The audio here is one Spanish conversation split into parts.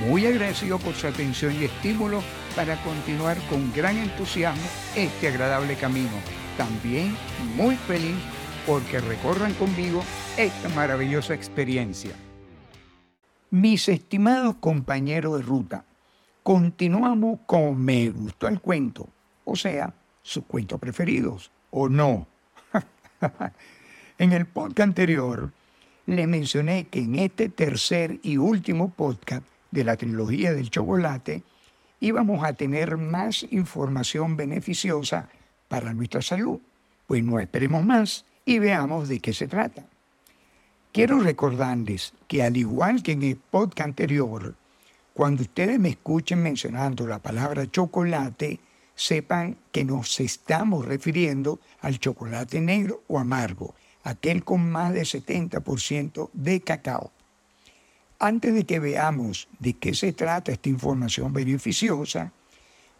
muy agradecido por su atención y estímulo para continuar con gran entusiasmo este agradable camino. También muy feliz porque recorran conmigo esta maravillosa experiencia. Mis estimados compañeros de ruta, continuamos con Me gustó el cuento, o sea, sus cuentos preferidos, o no. en el podcast anterior le mencioné que en este tercer y último podcast de la trilogía del chocolate, íbamos a tener más información beneficiosa para nuestra salud. Pues no esperemos más y veamos de qué se trata. Quiero recordarles que al igual que en el podcast anterior, cuando ustedes me escuchen mencionando la palabra chocolate, sepan que nos estamos refiriendo al chocolate negro o amargo, aquel con más de 70% de cacao. Antes de que veamos de qué se trata esta información beneficiosa,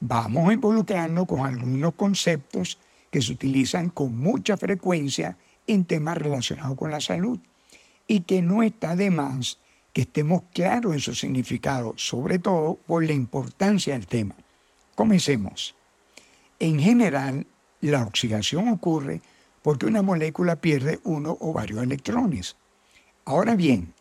vamos a involucrarnos con algunos conceptos que se utilizan con mucha frecuencia en temas relacionados con la salud y que no está de más que estemos claros en su significado, sobre todo por la importancia del tema. Comencemos. En general, la oxidación ocurre porque una molécula pierde uno o varios electrones. Ahora bien,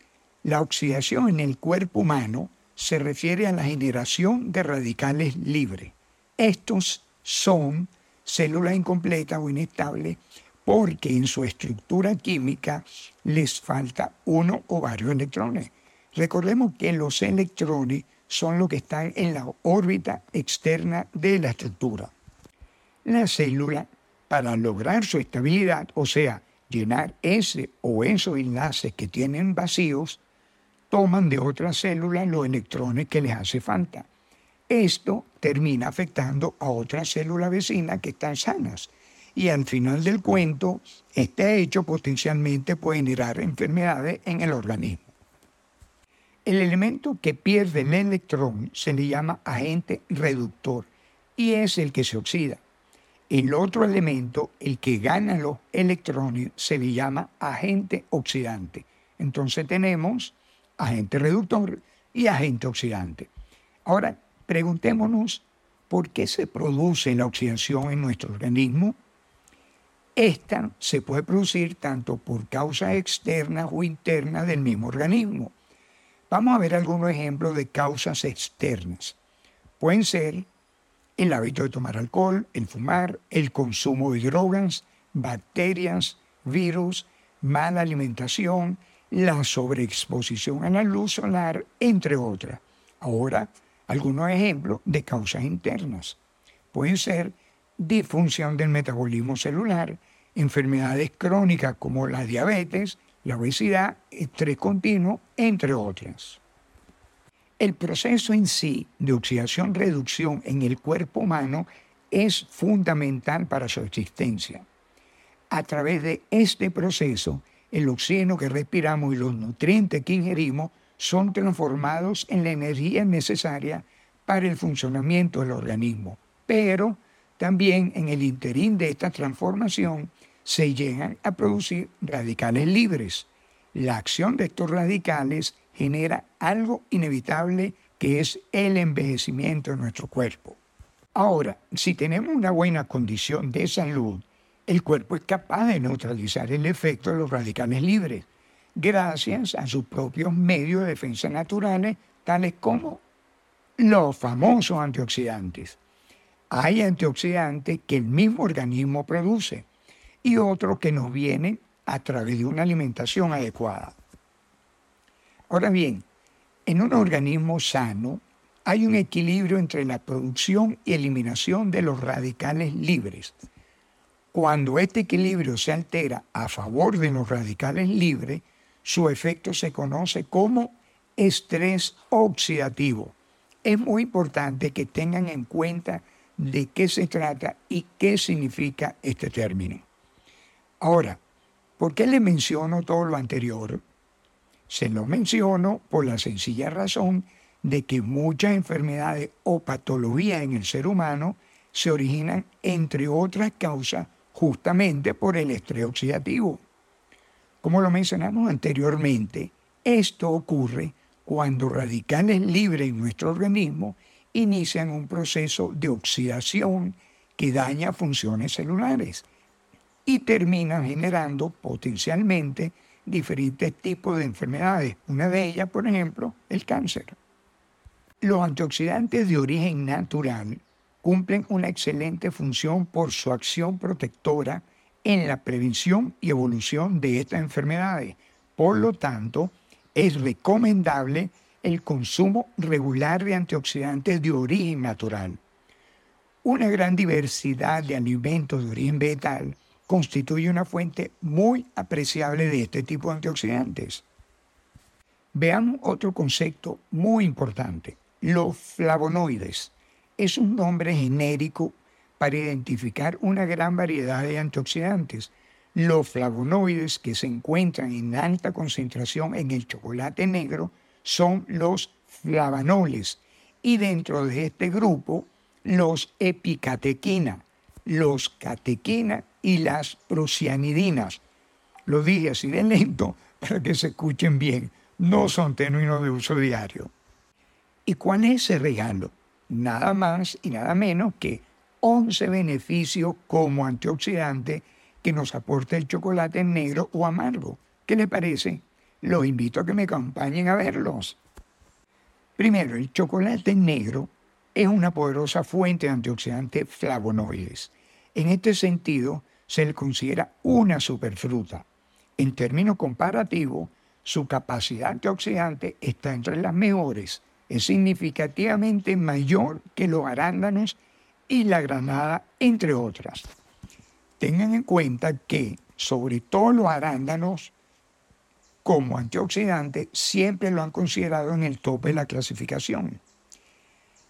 la oxidación en el cuerpo humano se refiere a la generación de radicales libres. Estos son células incompletas o inestables porque en su estructura química les falta uno o varios electrones. Recordemos que los electrones son los que están en la órbita externa de la estructura. La célula, para lograr su estabilidad, o sea, llenar ese o esos enlaces que tienen vacíos, toman de otras células los electrones que les hace falta. Esto termina afectando a otras células vecinas que están sanas. Y al final del cuento, este hecho potencialmente puede generar enfermedades en el organismo. El elemento que pierde el electrón se le llama agente reductor y es el que se oxida. El otro elemento, el que gana los electrones, se le llama agente oxidante. Entonces tenemos agente reductor y agente oxidante. Ahora, preguntémonos por qué se produce la oxidación en nuestro organismo. Esta se puede producir tanto por causas externas o internas del mismo organismo. Vamos a ver algunos ejemplos de causas externas. Pueden ser el hábito de tomar alcohol, el fumar, el consumo de drogas, bacterias, virus, mala alimentación, la sobreexposición a la luz solar, entre otras. Ahora, algunos ejemplos de causas internas. Pueden ser disfunción del metabolismo celular, enfermedades crónicas como la diabetes, la obesidad, estrés continuo, entre otras. El proceso en sí de oxidación-reducción en el cuerpo humano es fundamental para su existencia. A través de este proceso, el oxígeno que respiramos y los nutrientes que ingerimos son transformados en la energía necesaria para el funcionamiento del organismo. Pero también en el interín de esta transformación se llegan a producir radicales libres. La acción de estos radicales genera algo inevitable que es el envejecimiento de nuestro cuerpo. Ahora, si tenemos una buena condición de salud, el cuerpo es capaz de neutralizar el efecto de los radicales libres, gracias a sus propios medios de defensa naturales, tales como los famosos antioxidantes. Hay antioxidantes que el mismo organismo produce y otros que nos vienen a través de una alimentación adecuada. Ahora bien, en un organismo sano hay un equilibrio entre la producción y eliminación de los radicales libres. Cuando este equilibrio se altera a favor de los radicales libres, su efecto se conoce como estrés oxidativo. es muy importante que tengan en cuenta de qué se trata y qué significa este término. Ahora, ¿por qué le menciono todo lo anterior? Se lo menciono por la sencilla razón de que muchas enfermedades o patologías en el ser humano se originan, entre otras causas, justamente por el estrés oxidativo. Como lo mencionamos anteriormente, esto ocurre cuando radicales libres en nuestro organismo inician un proceso de oxidación que daña funciones celulares y termina generando potencialmente diferentes tipos de enfermedades. Una de ellas, por ejemplo, el cáncer. Los antioxidantes de origen natural cumplen una excelente función por su acción protectora en la prevención y evolución de estas enfermedades. Por lo tanto, es recomendable el consumo regular de antioxidantes de origen natural. Una gran diversidad de alimentos de origen vegetal constituye una fuente muy apreciable de este tipo de antioxidantes. Veamos otro concepto muy importante, los flavonoides. Es un nombre genérico para identificar una gran variedad de antioxidantes. Los flavonoides que se encuentran en alta concentración en el chocolate negro son los flavanoles y dentro de este grupo los epicatequina, los catequina y las procianidinas. Lo dije así de lento para que se escuchen bien. No son términos de uso diario. ¿Y cuál es ese regalo? Nada más y nada menos que 11 beneficios como antioxidante que nos aporta el chocolate negro o amargo. ¿Qué le parece? Los invito a que me acompañen a verlos. Primero, el chocolate negro es una poderosa fuente de antioxidantes flavonoides. En este sentido, se le considera una superfruta. En términos comparativos, su capacidad antioxidante está entre las mejores. Es significativamente mayor que los arándanos y la granada, entre otras. Tengan en cuenta que, sobre todo los arándanos, como antioxidante, siempre lo han considerado en el tope de la clasificación.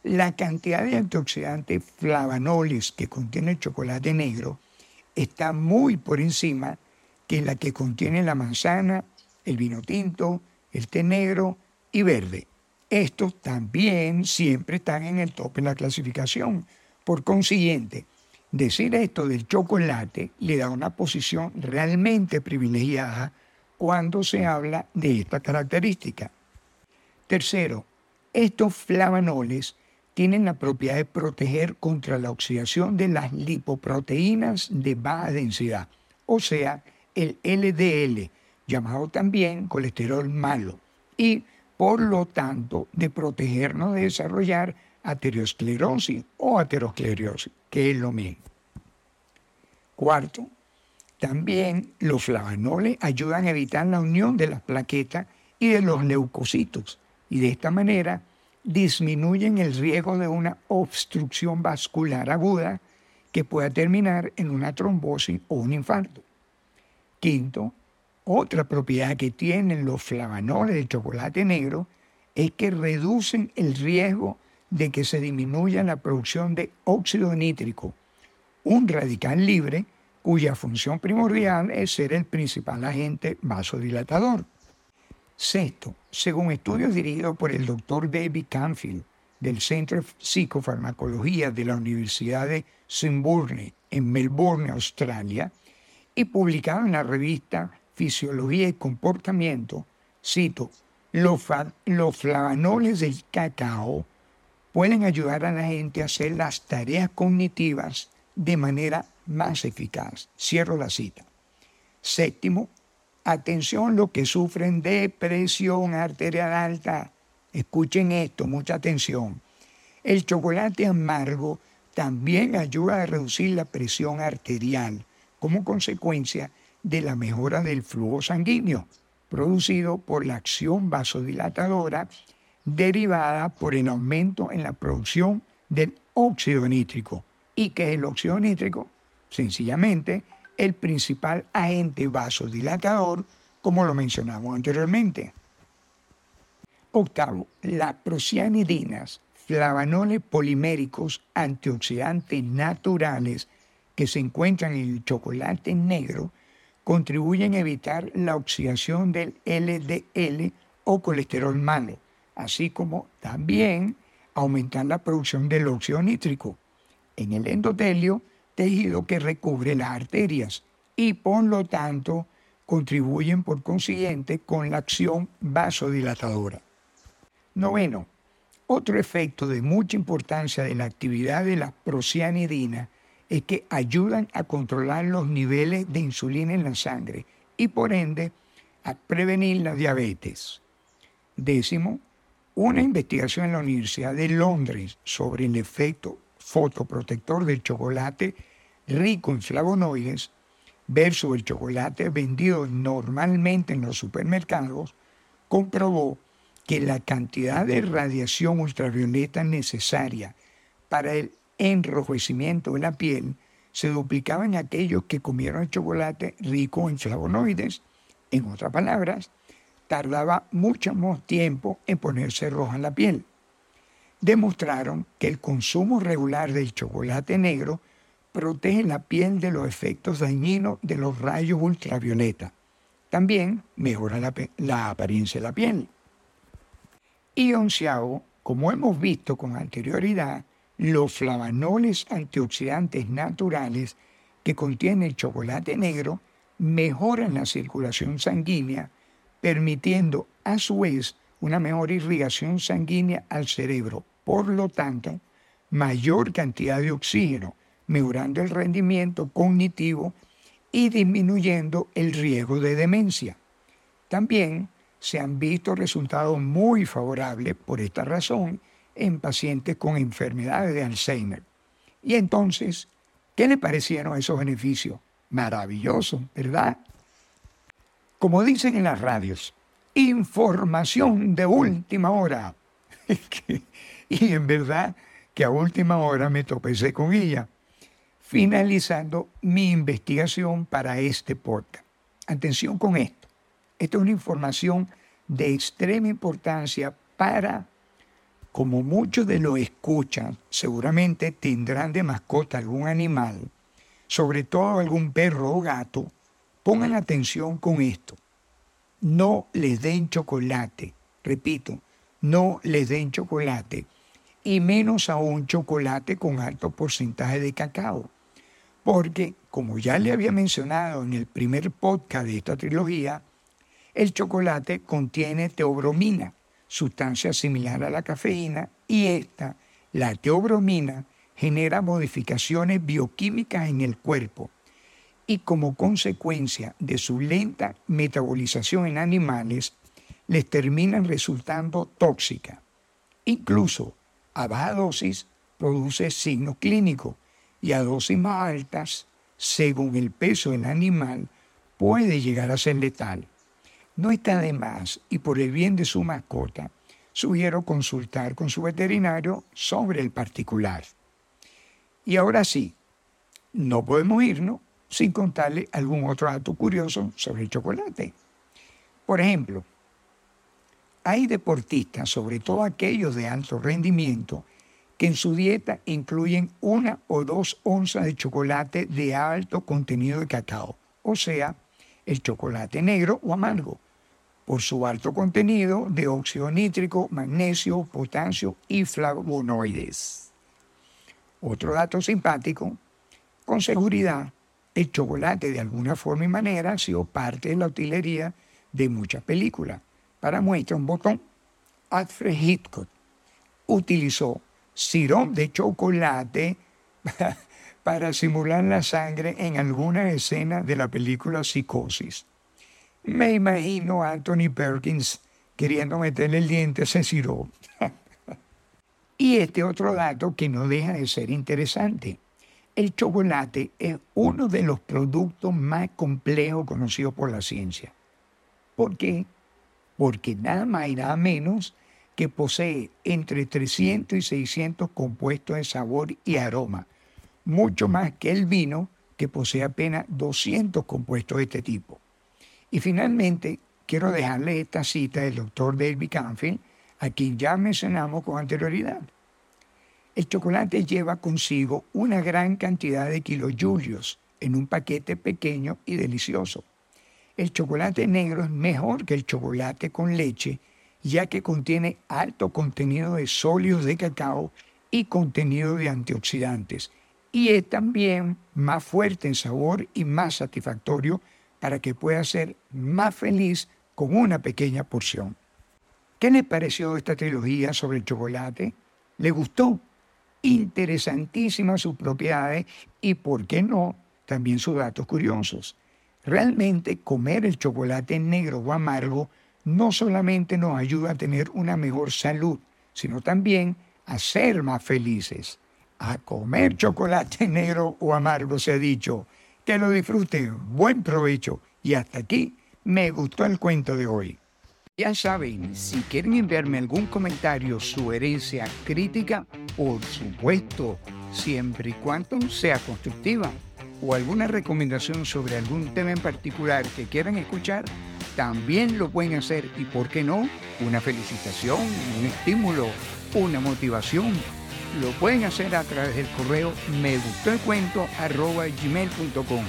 La cantidad de antioxidantes flavanoles que contiene el chocolate negro está muy por encima que la que contiene la manzana, el vino tinto, el té negro y verde. Estos también siempre están en el tope de la clasificación, por consiguiente, decir esto del chocolate le da una posición realmente privilegiada cuando se habla de esta característica. Tercero, estos flavanoles tienen la propiedad de proteger contra la oxidación de las lipoproteínas de baja densidad, o sea, el LDL, llamado también colesterol malo, y por lo tanto de protegernos de desarrollar aterosclerosis o aterosclerosis, que es lo mismo. Cuarto, también los flavanoles ayudan a evitar la unión de las plaquetas y de los leucocitos y de esta manera disminuyen el riesgo de una obstrucción vascular aguda que pueda terminar en una trombosis o un infarto. Quinto, otra propiedad que tienen los flavanoles del chocolate negro es que reducen el riesgo de que se disminuya la producción de óxido nítrico, un radical libre cuya función primordial es ser el principal agente vasodilatador. Sexto, según estudios dirigidos por el doctor David Canfield del Centro de Psicofarmacología de la Universidad de Swinburne en Melbourne, Australia, y publicado en la revista Fisiología y Comportamiento, cito, los, los flavanoles del cacao pueden ayudar a la gente a hacer las tareas cognitivas de manera más eficaz. Cierro la cita. Séptimo, atención los que sufren de presión arterial alta. Escuchen esto, mucha atención. El chocolate amargo también ayuda a reducir la presión arterial como consecuencia de la mejora del flujo sanguíneo producido por la acción vasodilatadora derivada por el aumento en la producción del óxido nítrico. ¿Y que es el óxido nítrico? Sencillamente, el principal agente vasodilatador, como lo mencionamos anteriormente. Octavo, las procianidinas flavanoles poliméricos antioxidantes naturales que se encuentran en el chocolate negro contribuyen a evitar la oxidación del LDL o colesterol malo, así como también aumentar la producción del óxido nítrico en el endotelio, tejido que recubre las arterias y por lo tanto contribuyen por consiguiente con la acción vasodilatadora. Noveno, otro efecto de mucha importancia de la actividad de la procianidina es que ayudan a controlar los niveles de insulina en la sangre y por ende a prevenir la diabetes. Décimo, una investigación en la Universidad de Londres sobre el efecto fotoprotector del chocolate rico en flavonoides versus el chocolate vendido normalmente en los supermercados comprobó que la cantidad de radiación ultravioleta necesaria para el enrojecimiento de la piel se duplicaba en aquellos que comieron el chocolate rico en flavonoides. En otras palabras, tardaba mucho más tiempo en ponerse roja la piel. Demostraron que el consumo regular del chocolate negro protege la piel de los efectos dañinos de los rayos ultravioleta. También mejora la, la apariencia de la piel. Y onceavo, como hemos visto con anterioridad, los flavanoles antioxidantes naturales que contiene el chocolate negro mejoran la circulación sanguínea, permitiendo a su vez una mejor irrigación sanguínea al cerebro. Por lo tanto, mayor cantidad de oxígeno, mejorando el rendimiento cognitivo y disminuyendo el riesgo de demencia. También se han visto resultados muy favorables por esta razón en pacientes con enfermedades de Alzheimer. Y entonces, ¿qué le parecieron esos beneficios? Maravilloso, ¿verdad? Como dicen en las radios, información de última hora. y en verdad que a última hora me topecé con ella, finalizando mi investigación para este podcast. Atención con esto. Esta es una información de extrema importancia para, como muchos de los escuchan, seguramente tendrán de mascota algún animal, sobre todo algún perro o gato, pongan atención con esto. No les den chocolate, repito, no les den chocolate, y menos aún chocolate con alto porcentaje de cacao. Porque, como ya le había mencionado en el primer podcast de esta trilogía, el chocolate contiene teobromina, sustancia similar a la cafeína, y esta, la teobromina, genera modificaciones bioquímicas en el cuerpo y como consecuencia de su lenta metabolización en animales, les terminan resultando tóxica. Incluso a baja dosis produce signos clínicos y a dosis más altas, según el peso del animal, puede llegar a ser letal. No está de más y por el bien de su mascota, sugiero consultar con su veterinario sobre el particular. Y ahora sí, no podemos irnos sin contarle algún otro dato curioso sobre el chocolate. Por ejemplo, hay deportistas, sobre todo aquellos de alto rendimiento, que en su dieta incluyen una o dos onzas de chocolate de alto contenido de cacao, o sea, el chocolate negro o amargo, por su alto contenido de óxido nítrico, magnesio, potasio y flavonoides. Otro dato simpático, con seguridad, el chocolate de alguna forma y manera ha sido parte de la utilería de muchas películas. Para muestra un botón, Alfred Hitchcock utilizó sirop de chocolate para simular la sangre en alguna escena de la película Psicosis. Me imagino a Anthony Perkins queriendo meterle el diente a ese sirop. y este otro dato que no deja de ser interesante. El chocolate es uno de los productos más complejos conocidos por la ciencia. ¿Por qué? Porque nada más y nada menos que posee entre 300 y 600 compuestos de sabor y aroma, mucho más que el vino, que posee apenas 200 compuestos de este tipo. Y finalmente, quiero dejarle esta cita del doctor David Canfield, a quien ya mencionamos con anterioridad. El chocolate lleva consigo una gran cantidad de kilojulios en un paquete pequeño y delicioso. El chocolate negro es mejor que el chocolate con leche, ya que contiene alto contenido de sólidos de cacao y contenido de antioxidantes. Y es también más fuerte en sabor y más satisfactorio para que pueda ser más feliz con una pequeña porción. ¿Qué le pareció esta trilogía sobre el chocolate? ¿Le gustó? Interesantísimas sus propiedades y, ¿por qué no?, también sus datos curiosos. Realmente comer el chocolate negro o amargo no solamente nos ayuda a tener una mejor salud, sino también a ser más felices. A comer chocolate negro o amargo se ha dicho. Que lo disfrute, buen provecho. Y hasta aquí me gustó el cuento de hoy. Ya saben, si quieren enviarme algún comentario, sugerencia, crítica, por supuesto, siempre y cuando sea constructiva, o alguna recomendación sobre algún tema en particular que quieran escuchar, también lo pueden hacer y, ¿por qué no? Una felicitación, un estímulo, una motivación. Lo pueden hacer a través del correo me gustó el cuento arroba gmail.com.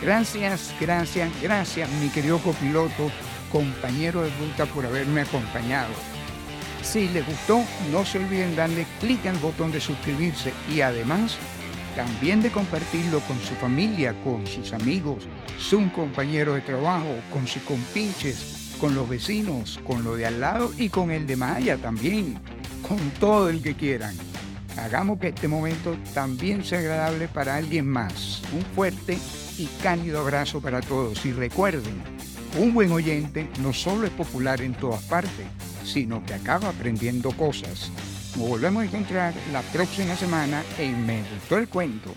Gracias, gracias, gracias, mi querido copiloto, compañero de ruta, por haberme acompañado. Si les gustó, no se olviden darle clic al botón de suscribirse y además también de compartirlo con su familia, con sus amigos, sus compañeros de trabajo, con sus compinches, con los vecinos, con lo de al lado y con el de Maya también, con todo el que quieran. Hagamos que este momento también sea agradable para alguien más. Un fuerte y cálido abrazo para todos y recuerden, un buen oyente no solo es popular en todas partes, sino que acaba aprendiendo cosas. Nos volvemos a encontrar la próxima semana en Me Gustó el Cuento.